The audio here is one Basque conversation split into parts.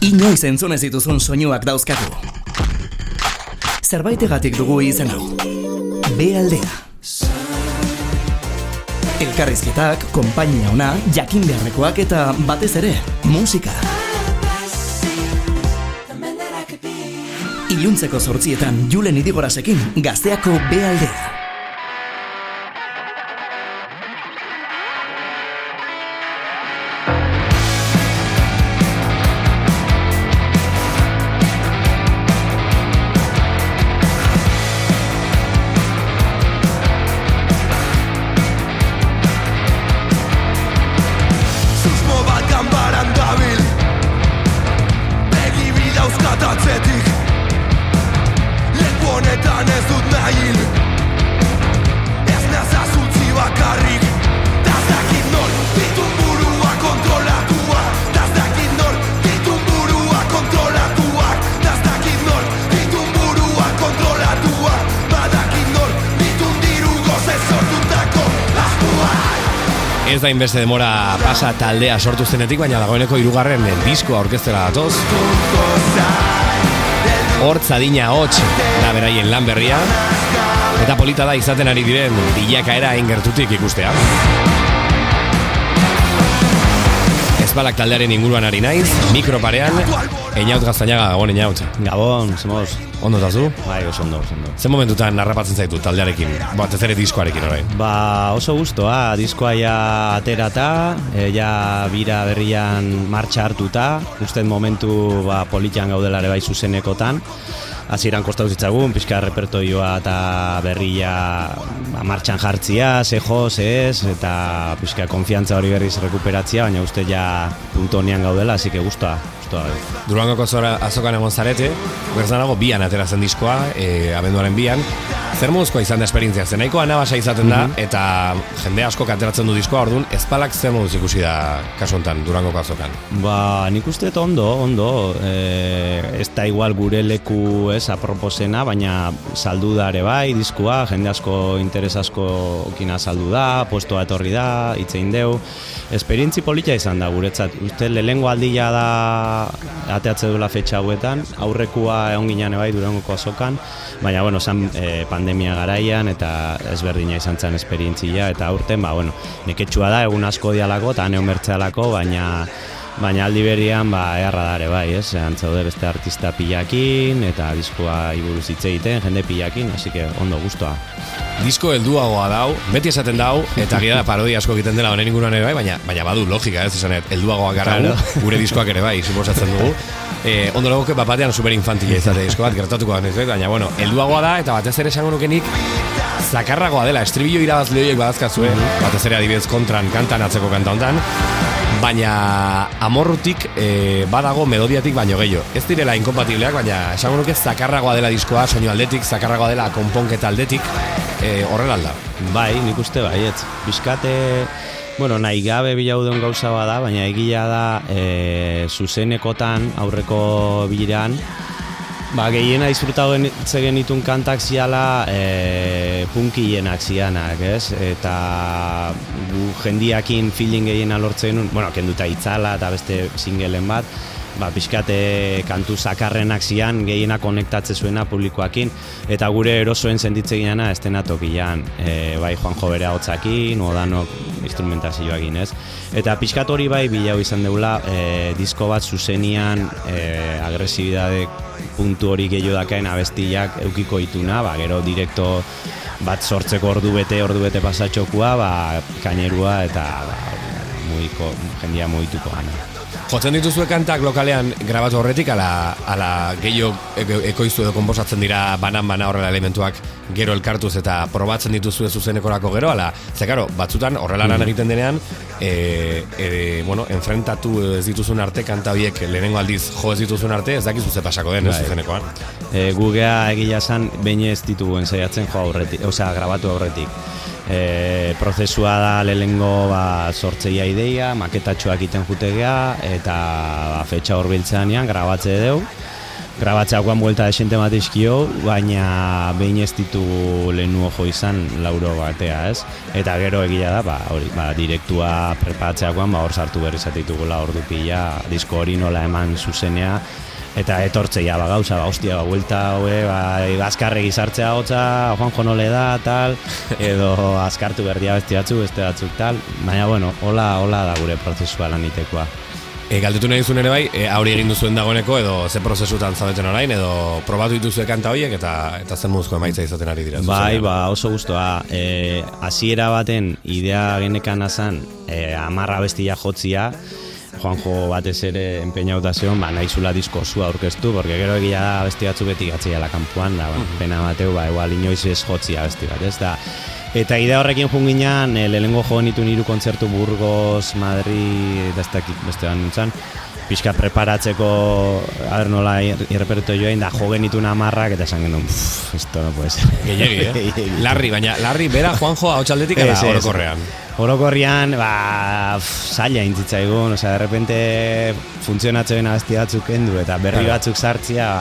Inoiz entzun ez dituzun soinuak dauzkagu. Zerbaitegatik dugu izen hau. B aldea. Elkarrizketak, konpainia ona, jakin beharrekoak eta batez ere, musika. Iluntzeko zortzietan Julen Idigorasekin gazteako B aldea. Ez da inbeste demora pasa taldea sortu zenetik, baina dagoeneko hirugarren diskoa orkestera datoz. Hortz adina hots da beraien lan berria. Eta polita da izaten ari diren bilakaera ingertutik ikustea. Ezbalak taldearen inguruan ari naiz, mikroparean, Einaut gaztainaga, gabon Einaut. Gabon, zemoz. Ondo eta zu? Bai, oso ondo, oso ondo. Ze momentutan narrapatzen zaitu taldearekin, bat ez ere diskoarekin orain. Ba, oso gustoa, diskoa ja aterata, e, ja bira berrian martxa hartuta, usten momentu ba, politian gaudelare bai zuzenekotan, hasieran kostau zitzagun, pixka repertoioa eta berria ba, martxan jartzia, ze jo, ez, eta pixka konfiantza hori berriz rekuperatzia, baina uste ja puntu honean gaudela, así que gustoa. Durangoko azokan egon zarete, berzanago bian ateratzen diskoa, e, abenduaren bian. Zer moduzkoa izan da esperientzia, zen nahiko anabasa izaten da, eta jende asko ateratzen du diskoa, orduan, ezpalak zer moduz ikusi da kasu honetan, Durangoko azokan. Ba, nik uste ondo, ondo, e, ez da igual gure leku ez aproposena, baina saldu da ere bai, diskua, jende asko interes asko okina saldu da, postoa etorri da, itzein deu. Esperientzi polita izan da guretzat, uste lehengo aldia da ateatze duela fetxa hauetan, aurrekua egon ginean bai durangoko azokan, baina bueno, zan e, pandemia garaian eta ezberdina izan zen esperientzia, eta aurten, ba, bueno, neketsua da, egun asko dialako, eta neon bertzealako, baina Baina aldi berian, ba, eharra dare bai, ez? Antzaude beste artista pilakin, eta diskoa iburuz hitz egiten, jende pilakin, hasi que ondo gustoa. Disko helduagoa dau, beti esaten dau, eta gira da parodia asko egiten dela honen inguruan ere bai, baina, baina badu logika, ez esanet, helduagoak gara Claro. gure diskoak ere bai, suposatzen dugu. E, ondo legoke bat batean super infantila izate disko bat, gertatuko da nizbait, baina bueno, helduagoa da, eta batez ere esango nukenik, zakarragoa dela, estribillo irabazle horiek badazkazue, batez ere adibidez kontran kantan atzeko kanta hontan, baina amorrutik e, badago melodiatik baino gehiago. Ez direla inkompatibleak, baina esango nuke zakarragoa dela diskoa, soinu aldetik, zakarragoa dela konponketa aldetik, e, horrela alda. Bai, nik uste baietz. Bizkate, bueno, nahi gabe bilaudon gauza bada, baina egia da e, zuzenekotan aurreko biran, Ba, gehiena disfrutatu genitun kantak ziala e, punkienak zianak, ez? Eta gu jendiakin feeling gehiena lortzen bueno, kenduta itzala eta beste singelen bat, ba, pixkate kantu zakarrenak zian, gehiena konektatze zuena publikoakin, eta gure erosoen sentitze gineana estena tokian, e, bai Juanjo bere hotzakin, odanok instrumentazioakin, ez? Eta pixkat hori bai bilau izan deula, e, disko bat zuzenian e, agresibidade puntu hori gehiago dakaen abestiak eukiko ituna, ba, gero direkto bat sortzeko ordu bete, ordu bete pasatxokua, ba, kainerua eta ba, muiko, jendia muituko gana. Jotzen dituzue kantak lokalean grabatu horretik, ala, ala gehiago eko- ekoiztu edo konposatzen dira banan-bana horrela elementuak gero elkartuz eta probatzen dituzue zuzenekorako gero, ala, ze karo, batzutan horrela lan egiten denean, e, e, bueno, enfrentatu ez dituzun arte kanta horiek lehenengo aldiz jo ez dituzun arte, ez dakizu ze pasako den, ez Bai. zuzenekoan. E, gugea egia esan behin ez dituguen saiatzen jo aurretik, osea, grabatu aurretik. E, prozesua da lehengo ba, sortzeia ideia, maketatxoak iten jutegea, eta ba, fetxa horbiltzeanean grabatze deu, grabatzeakoan buelta desente bat baina behin ez ditu lehenu ojo izan lauro batea, ez? Eta gero egia da, ba, hori, ba, direktua prepatzeakoan, ba, hor sartu berri zatitugula hor pila, disko hori nola eman zuzenea, eta etortzeia ba gauza ba hostia ba vuelta hoe ba azkarregi sartzea hotza Juan Jonole da tal edo azkartu berdia beste batzu beste batzuk tal baina bueno hola hola da gure prozesua lanitekoa E, galdetu nahi zuen ere bai, e, aurri egin duzuen dagoeneko edo ze prozesutan zaudeten orain edo probatu dituzue kanta horiek eta eta zen muzko emaitza izaten ari dira. Bai, ba, oso guztua. E, hasiera baten idea genekan azan e, amarra bestia jotzia, Juanjo batez ere empeñauta zion, ba, nahi zula disko zua aurkeztu, porque gero egia da besti batzu beti gatzia la kampuan, da, ba, pena bateu, ba, igual inoiz ez jotzia besti bat, ez da, Eta idea horrekin junginan, e, lehenengo jo nitu niru kontzertu Burgos, Madrid, dakit beste ban nintzen, pixka preparatzeko, a nola irreperto joain, da jo genitu namarrak, eta esan genuen, esto no puede ser. Gehiagi, eh? larri, baina, larri, bera Juanjo hau txaldetik era orokorrean. Orokorrean, ba, zaila intzitzaigun, osea, de repente funtzionatzen abesti batzuk endu, eta berri batzuk sartzia,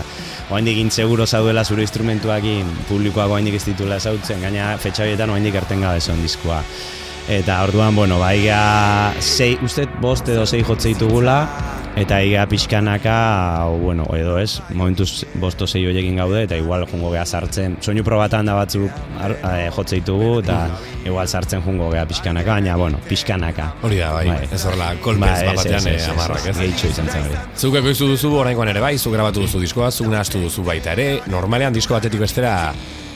oaindik intzeguro zauduela zure instrumentuakin publikoak oaindik ez ditula zautzen, gaina fetxa horietan oaindik erten gabe zon diskoa. Eta orduan, bueno, baiga, sei, uste, bost edo sei jotze ditugula, eta iga pixkanaka, bueno, edo ez, momentuz bosto zei horiekin gaude, eta igual jungo geha sartzen, soinu probatan da batzu e, jotze ditugu, eta igual sartzen jungo geha pixkanaka, baina, bueno, pixkanaka. Hori da, bai, bai. ez horla, kolpez bai, batean eh, amarrak, ez? Gehitxo izan zen hori. Zuk duzu, orainkoan ere bai, zuk grabatu duzu diskoa, zuk nahastu duzu baita ere, normalean disko batetik bestera,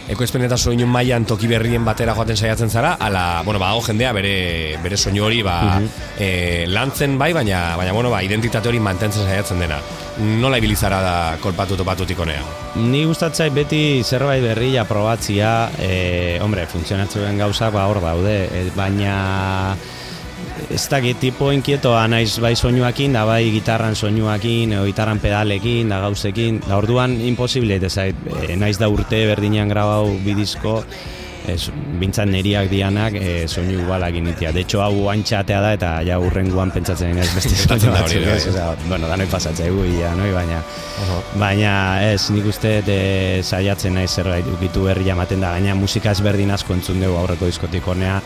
Eko espen eta soinu mailan toki berrien batera joaten saiatzen zara, ala, bueno, ba, jendea bere, bere soinu hori ba, e, lantzen bai, baina, baina bueno, ba, identitate hori mantentzen saiatzen dena. Nola ibilizara da kolpatu topatutik honea? Ni gustatzai beti zerbait berria probatzia, e, hombre, funtzionatzen gauzak ba hor daude, e, baina ez da tipo inkietoa naiz bai soinuakin, da bai gitarran soinuakin, edo gitarran pedalekin, da gauzekin, da orduan imposible, ez zait, e, naiz da urte berdinean grabau bidizko, ez, bintzat neriak dianak e, soinu igualak initia. De hecho, hau antxatea da, eta ja urrenguan pentsatzen ez beste soinu batzuk, ez, bai. o bueno, da noi pasatzea egu, ja, noi, baina, baina, ez, nik uste, de, saiatzen naiz zerbait ukitu berri jamaten da, gaina musika ezberdin asko entzun dugu aurreko diskotik honea,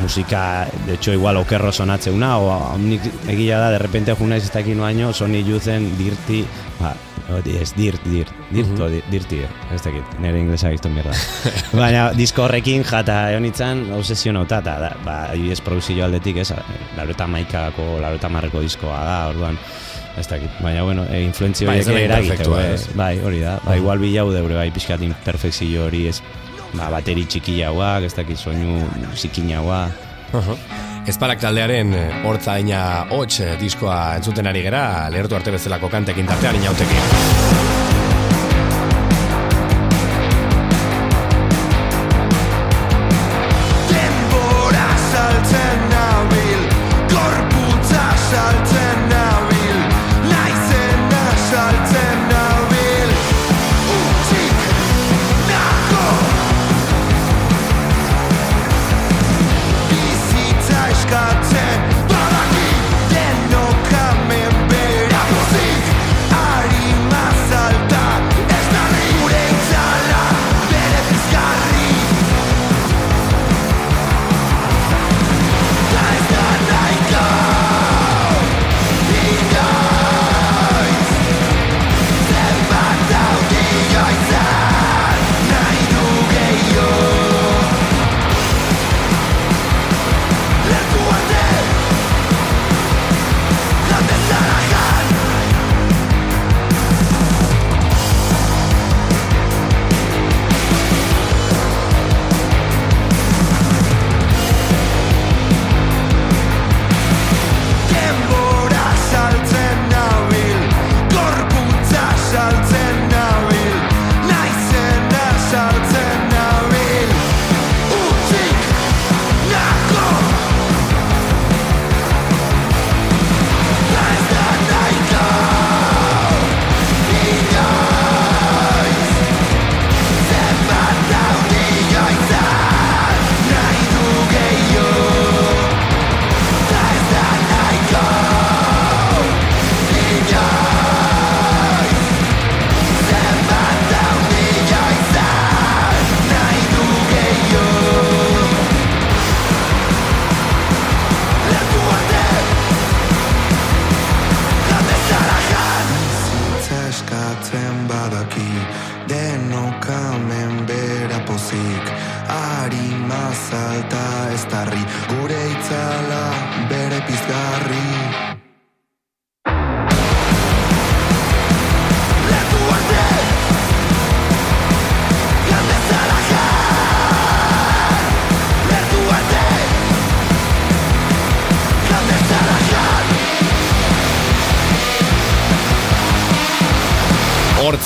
musika, de hecho, igual okerro sonatze una, o nik egia da, de repente juna ez ez baino, soni juzen dirti, ba, ez, dirt, dirt, dirt, uh -huh. dirti, ez dakit, nire inglesa giztu mierda. Baina, disko horrekin jata egon itzan, obsesionauta, eta, da, ba, ez produzio aldetik, ez, laureta maikako, laureta marreko diskoa da, orduan, ez dakit, baina, bueno, e, influenzio bai, horiek eragiteko, bai, hori da, bai, igual bilau deure, bai, pixkat imperfekzio hori, ez, ba, bateri txiki jauak, ez dakit soinu zikin jaua. Uh -huh. Ezpalak taldearen eh, hortza ina hotx eh, diskoa entzuten ari gera, lehertu arte bezalako kantekin tartean inautekin.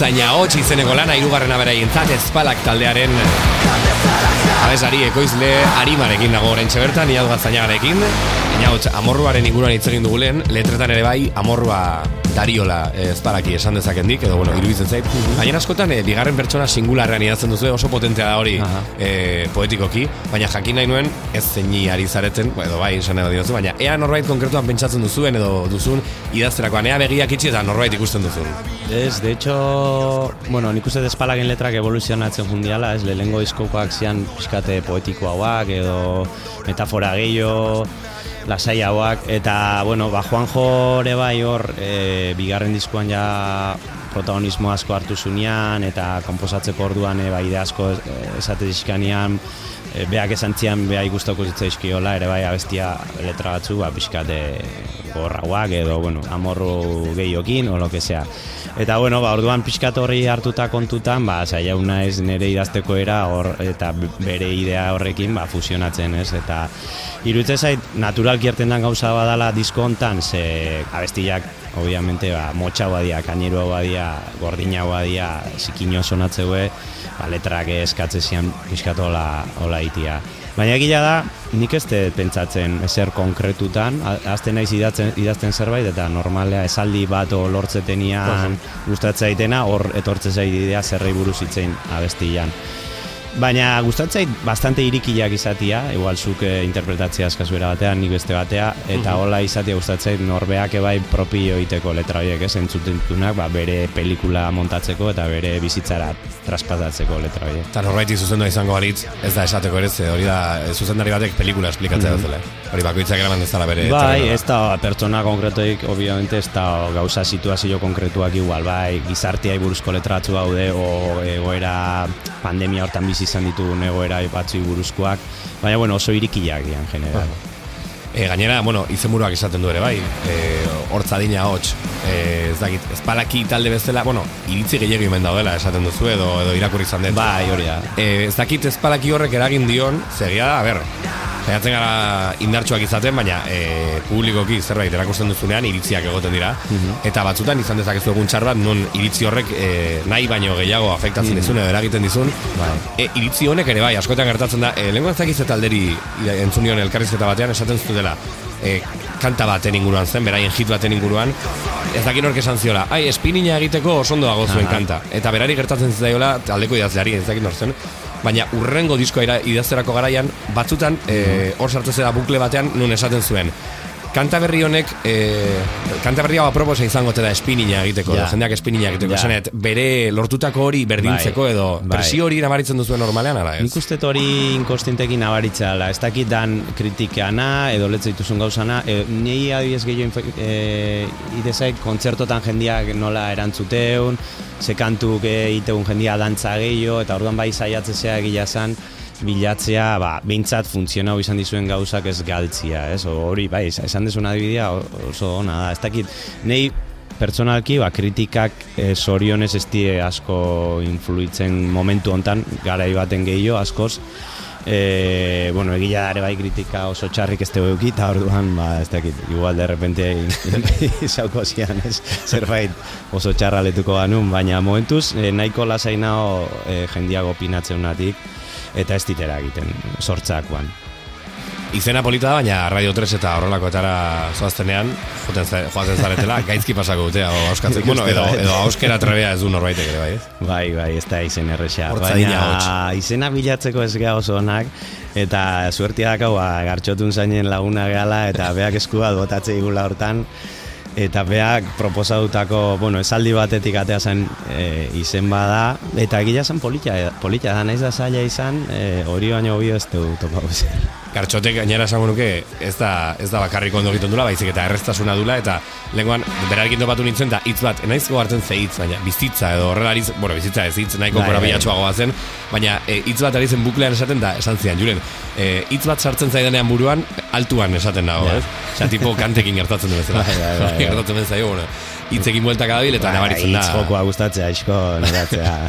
Hortzaina hotx izeneko lana irugarren aberaintzat ezpalak taldearen abesari ekoizle arimarekin dago orain bertan iadu gaztainagarekin Baina hotx, amorruaren inguruan hitz egin dugu lehen, letretan ere bai amorrua dariola eh, ezpalaki esan dezakendik, edo bueno, iruditzen zait. Baina askotan, eh, bigarren pertsona singularrean idazten duzu, oso potentea da hori Aha. eh, poetikoki, baina jakin nahi nuen ez zeini ari zareten, edo bai, esan edo diozu, baina ea norbait konkretuan pentsatzen duzuen edo duzun idazterakoan, ea begiak itxi eta norbait ikusten duzun. Ez, de hecho, bueno, nik uste despalagen letrak evoluzionatzen jundiala, ez, lehengo diskokoak zian pixkate poetikoagoak edo metafora gehiago, lasai hauak, eta, bueno, ba, Juanjo ere bai hor, e, bigarren diskoan ja protagonismo asko hartu zunean, eta komposatzeko orduan e, bai asko e, esate dizkanean, e, beak esan zian, beha ikustako zitzaizkiola, ere bai abestia letra batzu, ba, pixkate gorrauak edo, bueno, amorru gehiokin, o lo que sea. Eta, bueno, ba, orduan pixkat horri hartuta kontutan, ba, saiau naiz nire idazteko era, hor, eta bere idea horrekin, ba, fusionatzen, ez, eta iruditzen zait, naturalki erten dan gauza badala disko hontan, ze abestiak, obviamente, ba, motxa badia, kaineroa badia, gordina badia, zikino sonatzeue, ba, letrak eskatze zian pixkat hola, hola itia. Baina egia da, nik ez pentsatzen ezer konkretutan, azten naiz idazten, idazten zerbait, eta normalea esaldi bat o lortzetenian gustatzen zaitena, hor etortzen zait idea zerrei buruz hitzein abestian. Baina gustatzen zait bastante irikiak izatia, igual zuk eh, interpretatzea askazu era batean, nik beste batea, eta hola izatia gustatzen zait norbeak ebai propio egiteko letra horiek, ez, entzutentunak, ba, bere pelikula montatzeko eta bere bizitzara traspatatzeko letra horiek. Eta norbaiti zuzendua izango balitz, ez da esateko ere, ze hori da eh, zuzendari batek pelikula esplikatzea mm duzela. Hori bakoitzak eraman dezala bere. Bai, ez da pertsona konkretoik, obviamente, ez da gauza situazio konkretuak igual, bai, gizartea buruzko letratzu daude, o egoera pandemia hortan bizi izan ditugun egoera batzuei buruzkoak, baina, bueno, oso irikiak dian, general. E, gainera, bueno, izenburuak esaten du ere, bai, e, hortzadina hots, e, ez dakit, ezpalaki talde bezala, bueno, iritzi gehiago hemen daudela esaten duzu edo, edo irakurri izan dut. Bai, hori da. E, ez dakit ezpalaki horrek eragin dion, zegia da, a ber, saiatzen gara indartsuak izaten, baina e, publikoki zerbait erakusten duzunean iritziak egoten dira, eta batzutan izan dezakezu egun txar bat, non iritzi horrek e, nahi baino gehiago afektatzen dizun edo eragiten dizun, Bai. E, iritzi honek ere bai, askotan gertatzen da, e, lehenko ez dakiz eta alderi ida- entzun nion elkarrizketa batean esaten zutela, e, kanta baten inguruan zen, beraien hit baten inguruan, ez dakin hork esan ziola, ai, espinina egiteko oso ondo dago zuen Aha. kanta, eta berari gertatzen zitzaiola aldeko idazleari, ez dakin hor zen, baina urrengo diskoa idazterako garaian, batzutan, e, hor sartu zera bukle batean, nun esaten zuen, Kanta berri honek, e, kanta berri hau aproposa izango te da espinina egiteko, Ja. jendeak espinina egiteko, Ja. esanet, bere lortutako hori berdintzeko Bai. edo, Bai. presio hori nabaritzen duzu normalean, ala ez? Nik uste hori inkostientekin nabaritzala, ez dakit dan kritikana edo letze dituzun gauzana, e, niri adibidez gehiago e, idezaik kontzertotan jendiak nola erantzuteun, ze kantuk e, iteun jendia dantza gehiago, eta orduan bai saiatzea egia zan, bilatzea, ba, behintzat funtzionau izan dizuen gauzak ez galtzia, ez? Hori, bai, esan dezun adibidea oso ona da, ez dakit, nei pertsonalki, ba, kritikak e, sorionez ez die asko influitzen momentu hontan garai baten gehiago askoz, E, bueno, egia da ere bai kritika oso txarrik ez dugu eta orduan, ba, ez dakit, igual de repente izauko zian, ez, zerbait oso txarra letuko ganun, baina momentuz e, nahiko lasai nao e, jendiago opinatzen unatik, eta ez ditera egiten, sortzakoan. Izena polita baina Radio 3 eta horrelakoetara zoaztenean, joten za- joaten zaretela, gaizki pasako dute, auskatzen, bueno, edo, edo auskera trebea ez du norbaitek ere, bai, ez? Bai, bai, ez da izen erresa. Baina izena bilatzeko ez geha oso onak, eta suertia dakau, ba, gartxotun zainen laguna gehala, eta beak eskua botatze igula hortan, eta beak proposatutako, bueno, esaldi batetik atea zen e, izen bada, eta egia zen polita, polita da, naiz da zaila izan, e, hori baino bio ez du topau zen. Gartxotek gainera esango nuke ez da, ez da bakarrik ondo egiten dula, baizik eta erreztasuna dula, eta lenguan berarekin topatu nintzen, eta hitz bat, enaizko hartzen ze hitz, baina bizitza edo horrelariz, bueno, bizitza ez hitz, nahiko Bai, gora bai. bilatxoagoa zen, baina e, hitz bat ari zen buklean esaten da, esan zian, juren, e, hitz bat sartzen zaidanean buruan, altuan esaten dago, Ja. ez? Osea, tipo kantekin gertatzen du bezala. Bai, bai, bai, bai. Gertatzen ben zaio, bueno, hitzekin bueltaka dabil, eta nabaritzen da. Hitz jokoa gustatzea, asko neratzea.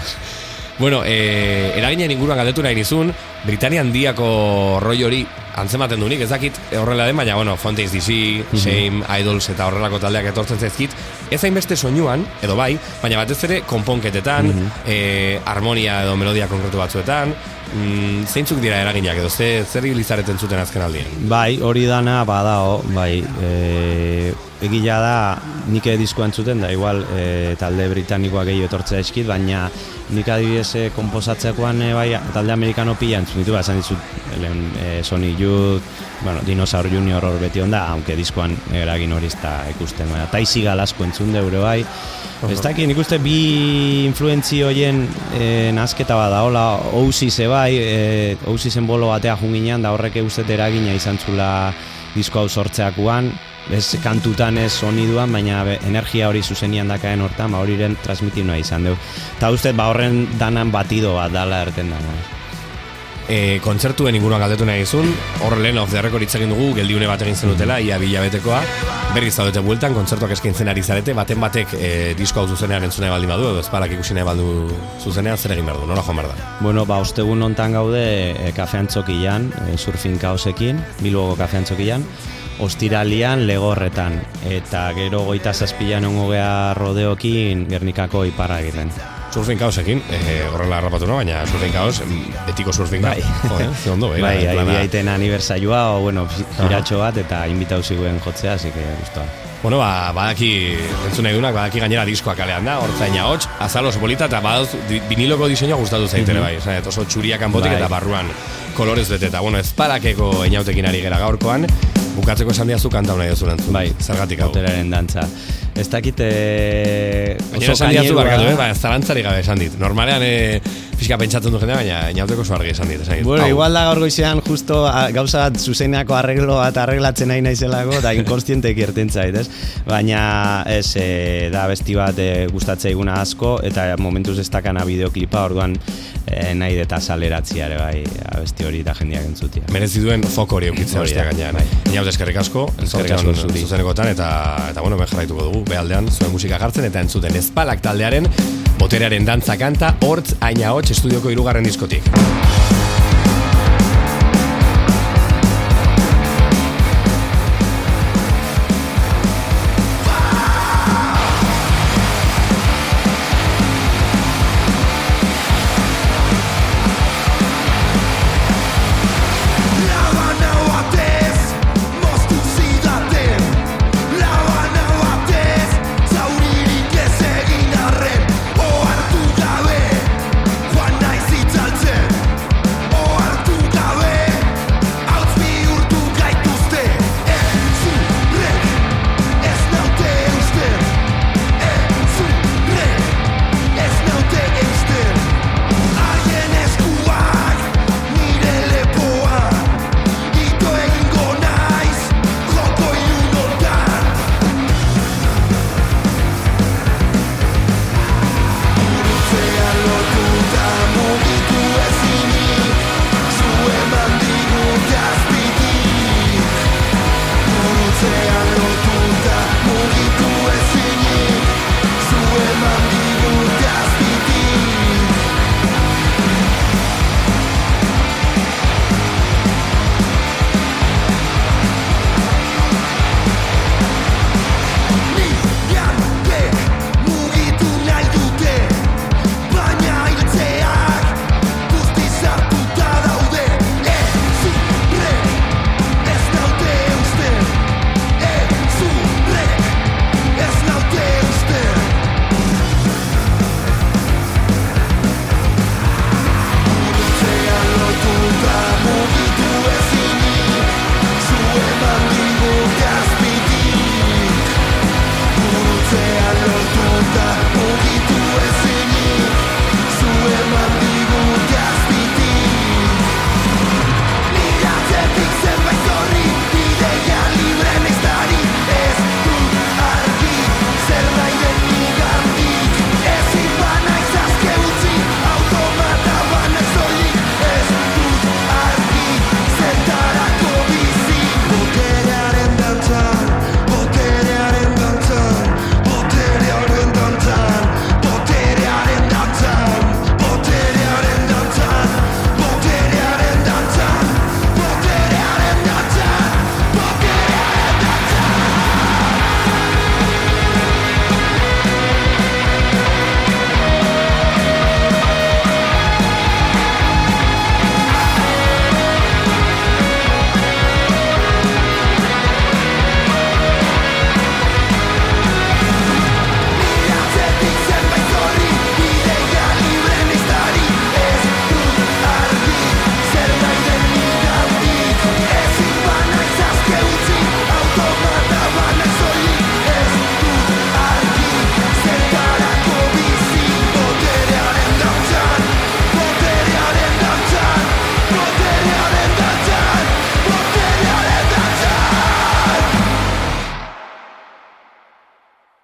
Bueno, e, eraginen inguruan galdetu nahi nizun, Britania handiako roi hori antzematen dunik, ez dakit horrela den, baina, bueno, Fontaines DC, Shame, Idols eta horrelako taldeak etortzen zaizkit, ez hainbeste soinuan, edo bai, baina batez ere konponketetan, e, harmonia edo melodia konkretu batzuetan, mm, zeintzuk dira eraginak edo ze, zer ibilizareten zuten azken aldien? Bai, hori dana badao, bai, e, egila da nik diskoa entzuten da, igual e, talde britanikoa gehiago etortzea eskit, baina nik adibidez e, e, bai, talde amerikano pila entzun ditu, ba, esan dizut, lehen, e, Sony Youth, bueno, Dinosaur Junior hor beti onda, aunque diskoan eragin hori ez da ikusten, baina Taisi Galasko entzun deure bai, Ez dakit, nik uste bi influentzi hoien e, nazketa bada, hola, Oasis bai, e, Oasisen bolo batea junginan, da horrek uste eragina izan zula disko hau sortzeakuan, ez kantutan ez soniduan, baina be, energia hori zuzenian dakaen hortan, ba horiren transmitinua izan dugu. Ta uste, ba horren danan batido bat dala erten dana. e, kontzertuen inguruan galdetu nahi izun, hor lehen of the record egin dugu, geldiune bat egin zenutela, ia bilabetekoa, berriz zaudete bueltan, kontzertuak eskaintzen ari zarete, baten batek e, disko hau zuzenean entzune baldin badu, edo ezparak ikusi nahi baldu zuzenean, zer egin behar du, nora joan behar da. Bueno, ba, ostegun hontan gaude e, kafe antzokian, e, surfing kaosekin, Bilboko kafe antzokian, ostiralian legorretan, eta gero goita zazpilan ongo gea rodeokin Gernikako iparra egiten. Surfing kaosekin, e, horrela harrapatu no, baina surfing kaos, em, betiko surfing Bai. Jo, eh, ondo, eh, bai, plana. bai, biaiten aniversaioa, o, bueno, giratxo bat, eta invitau ziguen jotzea, así que gustoa. Bueno, ba, badaki, entzun nahi dunak, badaki gainera diskoa kalean da, hortzaina hots, azal oso polita, eta badauz, di- viniloko diseinua gustatu zaitere bai, esan, oso txuria kanpotik Bai. eta barruan kolorez bete, eta bueno, ezparakeko inautekin ari gera gaurkoan, bukatzeko esan diazu kanta nahi duzu entzun. Bai, zergatik hau. Boteraren dantza. Ez dakit e, Gainera esan diazu barkatu, eh? ba, zalantzari gabe esan dit. Normalean, e, pixka pentsatzen du jendea, baina inauteko oso argi esan dit. Esan dit. Bueno, Hau. igual da gaur goizean justo a, gauza bat zuzenako arreglo bat arreglatzen nahi naizelako da inkonstientek irten zait, ez? Baina ez e, da besti bat e, gustatzeiguna asko eta momentuz ez dakana bideoklipa orduan e, nahi deta saleratzia ere bai abesti hori da jendeak entzutia. merezi duen foko hori eukitzea Hori gainean. bai. Inaut eskerrik asko, Eskerrik asko zuzenekotan, eta, eta bueno, jarraituko dugu, behaldean, zuen musika jartzen, eta entzuten ezpalak taldearen, boterearen dantza kanta, hortz aina hots estudioko irugarren diskotik.